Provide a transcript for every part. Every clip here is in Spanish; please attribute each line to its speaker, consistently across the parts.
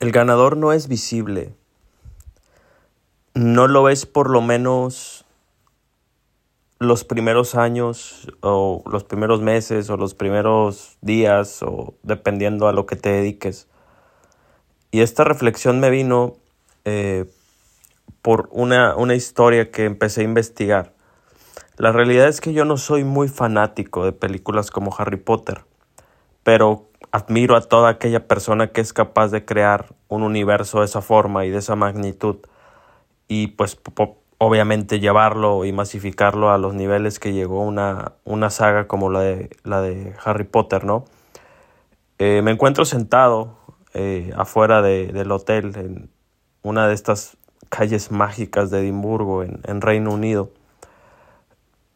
Speaker 1: El ganador no es visible. No lo es por lo menos los primeros años o los primeros meses o los primeros días o dependiendo a lo que te dediques. Y esta reflexión me vino eh, por una, una historia que empecé a investigar. La realidad es que yo no soy muy fanático de películas como Harry Potter, pero admiro a toda aquella persona que es capaz de crear un universo de esa forma y de esa magnitud y pues obviamente llevarlo y masificarlo a los niveles que llegó una, una saga como la de, la de Harry Potter, ¿no? Eh, me encuentro sentado eh, afuera del hotel en una de estas calles mágicas de Edimburgo en, en Reino Unido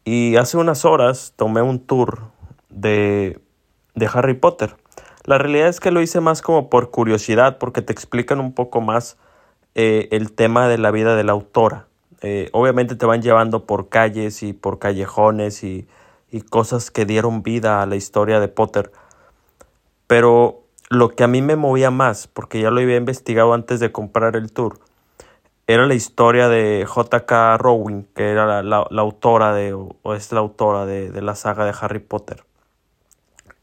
Speaker 1: y hace unas horas tomé un tour de, de Harry Potter la realidad es que lo hice más como por curiosidad, porque te explican un poco más eh, el tema de la vida de la autora. Eh, obviamente te van llevando por calles y por callejones y, y cosas que dieron vida a la historia de Potter. Pero lo que a mí me movía más, porque ya lo había investigado antes de comprar el tour, era la historia de J.K. Rowling, que era la, autora de, o es la autora de, de la saga de Harry Potter.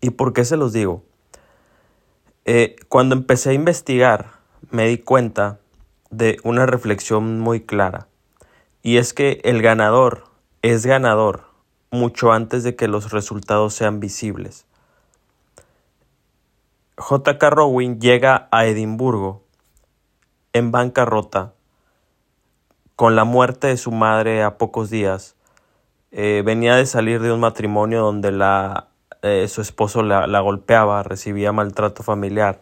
Speaker 1: ¿Y por qué se los digo? Eh, cuando empecé a investigar, me di cuenta de una reflexión muy clara. Y es que el ganador es ganador mucho antes de que los resultados sean visibles. J.K. Rowling llega a Edimburgo en bancarrota con la muerte de su madre a pocos días. Eh, venía de salir de un matrimonio donde la eh, su esposo la, golpeaba, recibía maltrato familiar.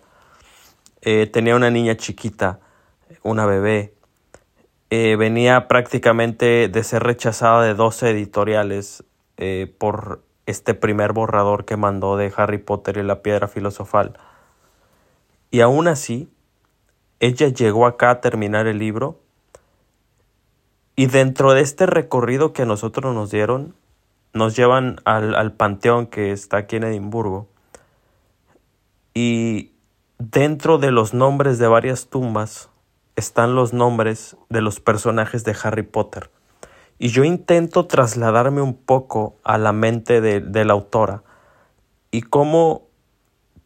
Speaker 1: Eh, tenía una niña chiquita, una bebé. Eh, venía prácticamente de ser rechazada de 12 editoriales por este primer borrador que mandó de Harry Potter y la piedra filosofal. Y aún así, ella llegó acá a terminar el libro y dentro de este recorrido que a nosotros nos dieron, nos llevan al, panteón que está aquí en Edimburgo. Y dentro de los nombres de varias tumbas están los nombres de los personajes de Harry Potter. Y yo intento trasladarme un poco a la mente de, la autora y cómo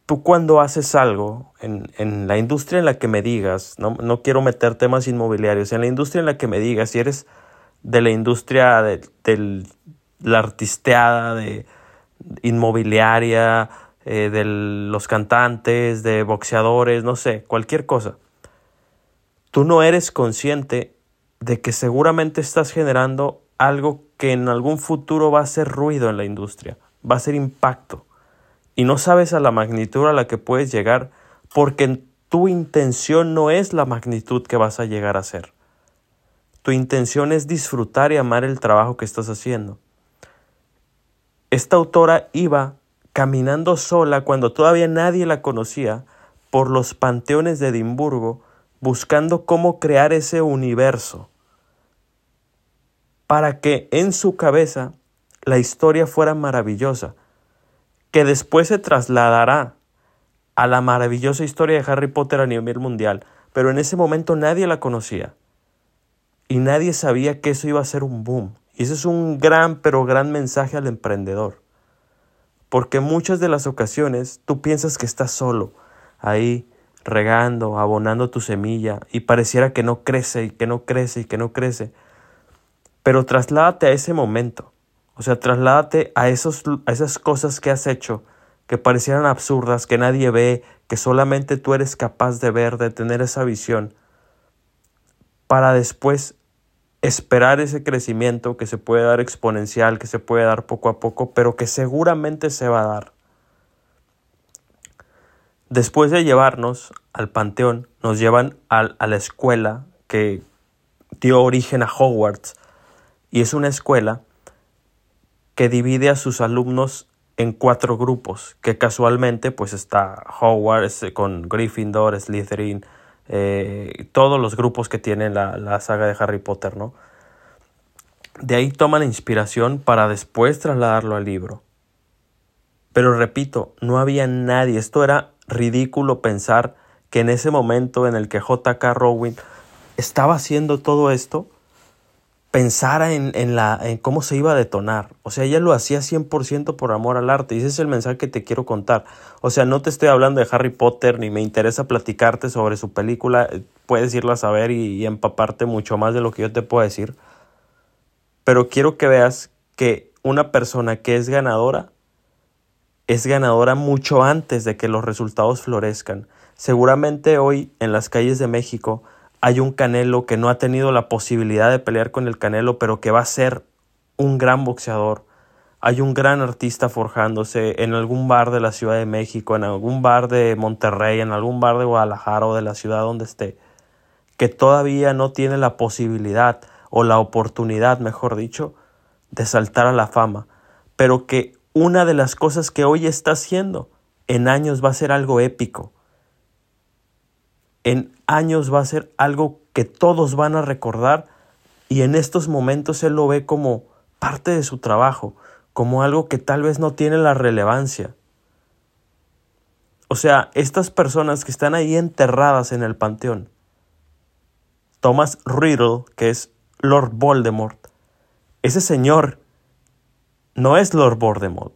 Speaker 1: tú cuando haces algo en, la industria en la que me digas, no, no, quiero meter temas inmobiliarios, en la industria en la que me digas, si eres de la industria del la artisteada de inmobiliaria, eh, de los cantantes, de boxeadores, no sé, cualquier cosa. Tú no eres consciente de que seguramente estás generando algo que en algún futuro va a ser ruido en la industria, va a ser impacto. Y no sabes a la magnitud a la que puedes llegar porque tu intención no es la magnitud que vas a llegar a ser. Tu intención es disfrutar y amar el trabajo que estás haciendo. Esta autora iba caminando sola cuando todavía nadie la conocía por los panteones de Edimburgo buscando cómo crear ese universo para que en su cabeza la historia fuera maravillosa, que después se trasladará a la maravillosa historia de Harry Potter a nivel mundial, pero en ese momento nadie la conocía y nadie sabía que eso iba a ser un boom. Y ese es un gran, pero gran mensaje al emprendedor. Porque muchas de las ocasiones tú piensas que estás solo, ahí regando, abonando tu semilla, y pareciera que no crece y que no crece y que no crece. Pero trasládate a ese momento. O sea, trasládate a, esos, a esas cosas que has hecho, que parecieran absurdas, que nadie ve, que solamente tú eres capaz de ver, de tener esa visión, para después esperar ese crecimiento que se puede dar exponencial, que se puede dar poco a poco, pero que seguramente se va a dar. Después de llevarnos al panteón, nos llevan a, la escuela que dio origen a Hogwarts y es una escuela que divide a sus alumnos en cuatro grupos, que casualmente pues está Hogwarts con Gryffindor, Slytherin, eh, todos los grupos que tiene la, la, saga de Harry Potter, ¿no? De ahí toman inspiración para después trasladarlo al libro. Pero repito, no había nadie, esto era ridículo pensar que en ese momento en el que JK Rowling estaba haciendo todo esto, pensara en, en, la, en cómo se iba a detonar. O sea, ella lo hacía 100% por amor al arte. Y ese es el mensaje que te quiero contar. O sea, no te estoy hablando de Harry Potter ni me interesa platicarte sobre su película. Puedes irla a saber y, y empaparte mucho más de lo que yo te puedo decir. Pero quiero que veas que una persona que es ganadora es ganadora mucho antes de que los resultados florezcan. Seguramente hoy en las calles de México hay un Canelo que no ha tenido la posibilidad de pelear con el Canelo, pero que va a ser un gran boxeador. Hay un gran artista forjándose en algún bar de la Ciudad de México, en algún bar de Monterrey, en algún bar de Guadalajara o de la ciudad donde esté, que todavía no tiene la posibilidad o la oportunidad, mejor dicho, de saltar a la fama, pero que una de las cosas que hoy está haciendo en años va a ser algo épico en años va a ser algo que todos van a recordar y en estos momentos él lo ve como parte de su trabajo, como algo que tal vez no tiene la relevancia. O sea, estas personas que están ahí enterradas en el panteón, Thomas Riddle, que es Lord Voldemort, ese señor no es Lord Voldemort,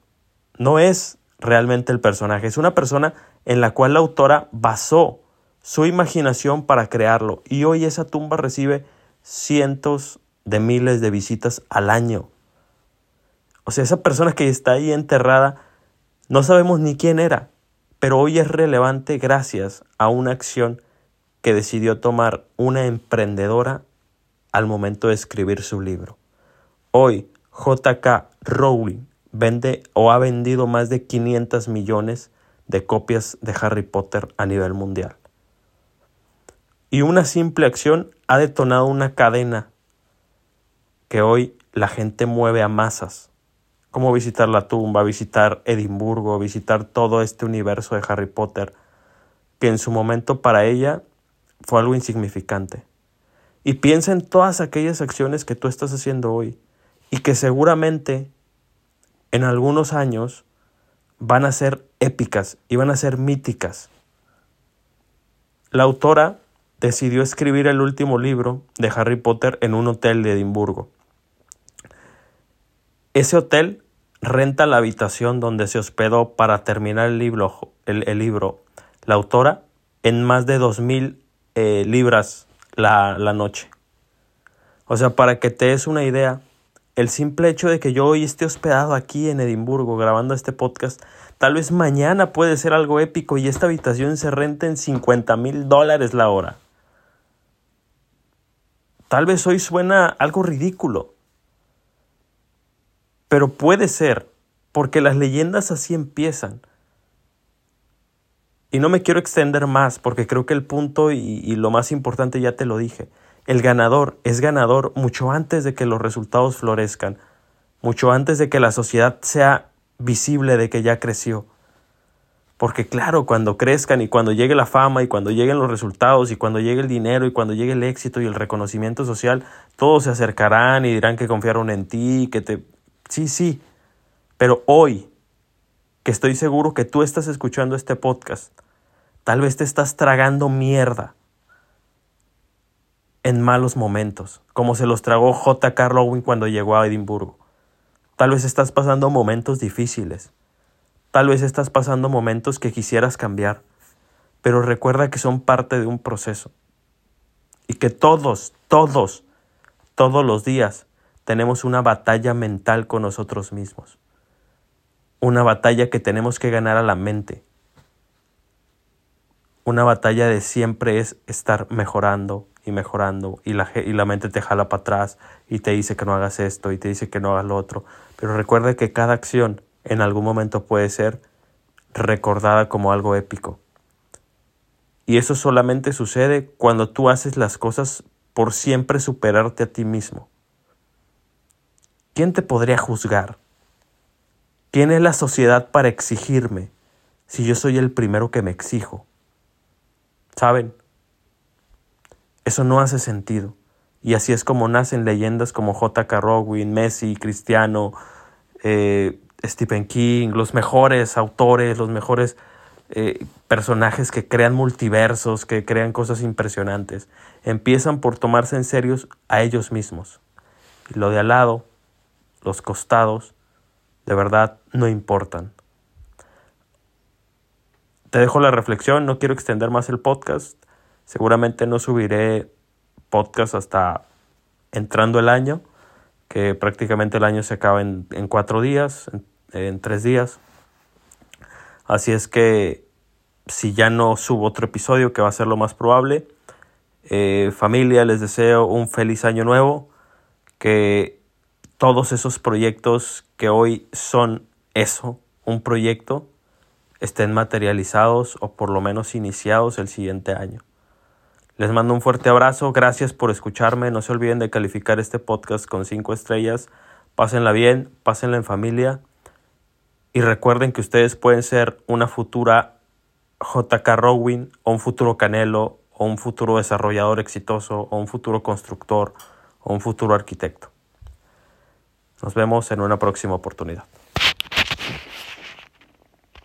Speaker 1: no es realmente el personaje, es una persona en la cual la autora basó su imaginación para crearlo y hoy esa tumba recibe cientos de miles de visitas al año. O sea, esa persona que está ahí enterrada, no sabemos ni quién era, pero hoy es relevante gracias a una acción que decidió tomar una emprendedora al momento de escribir su libro. Hoy, JK Rowling vende o ha vendido más de 500 millones de copias de Harry Potter a nivel mundial. Y una simple acción ha detonado una cadena que hoy la gente mueve a masas, como visitar la tumba, visitar Edimburgo, visitar todo este universo de Harry Potter, que en su momento para ella fue algo insignificante. Y piensa en todas aquellas acciones que tú estás haciendo hoy y que seguramente en algunos años van a ser épicas y van a ser míticas. La autora decidió escribir el último libro de Harry Potter en un hotel de Edimburgo. Ese hotel renta la habitación donde se hospedó para terminar el libro, el, libro la autora en más de dos mil eh, libras la, la noche. O sea, para que te des una idea, el simple hecho de que yo hoy esté hospedado aquí en Edimburgo grabando este podcast, tal vez mañana puede ser algo épico y esta habitación se renta en 50 mil dólares la hora. Tal vez hoy suena algo ridículo, pero puede ser, porque las leyendas así empiezan. Y no me quiero extender más, porque creo que el punto y, lo más importante ya te lo dije. El ganador es ganador mucho antes de que los resultados florezcan, mucho antes de que la sociedad sea visible de que ya creció. Porque claro, cuando crezcan y cuando llegue la fama y cuando lleguen los resultados y cuando llegue el dinero y cuando llegue el éxito y el reconocimiento social, todos se acercarán y dirán que confiaron en ti, que te... Sí, sí. Pero hoy, que estoy seguro que tú estás escuchando este podcast, tal vez te estás tragando mierda en malos momentos, como se los tragó J.K. Rowling cuando llegó a Edimburgo. Tal vez estás pasando momentos difíciles Tal vez estás pasando momentos que quisieras cambiar, pero recuerda que son parte de un proceso y que todos, todos, todos los días tenemos una batalla mental con nosotros mismos. Una batalla que tenemos que ganar a la mente. Una batalla de siempre es estar mejorando y mejorando y la, y la mente te jala para atrás y te dice que no hagas esto y te dice que no hagas lo otro. Pero recuerda que cada acción en algún momento puede ser recordada como algo épico. Y eso solamente sucede cuando tú haces las cosas por siempre superarte a ti mismo. ¿Quién te podría juzgar? ¿Quién es la sociedad para exigirme si yo soy el primero que me exijo? ¿Saben? Eso no hace sentido. Y así es como nacen leyendas como J.K. Rowling, Messi, Cristiano, eh, Stephen King, los mejores autores, los mejores eh, personajes que crean multiversos, que crean cosas impresionantes. Empiezan por tomarse en serio a ellos mismos. Y lo de al lado, los costados, de verdad no importan. Te dejo la reflexión, no quiero extender más el podcast. Seguramente no subiré podcast hasta entrando el año, que prácticamente el año se acaba en, cuatro días, en tres días. Así es que si ya no subo otro episodio, que va a ser lo más probable, eh, familia, les deseo un feliz año nuevo, que todos esos proyectos que hoy son eso, un proyecto, estén materializados o por lo menos iniciados el siguiente año. Les mando un fuerte abrazo, gracias por escucharme, no se olviden de calificar este podcast con cinco estrellas, pásenla bien, pásenla en familia y recuerden que ustedes pueden ser una futura JK Rowling o un futuro Canelo o un futuro desarrollador exitoso o un futuro constructor o un futuro arquitecto. Nos vemos en una próxima oportunidad.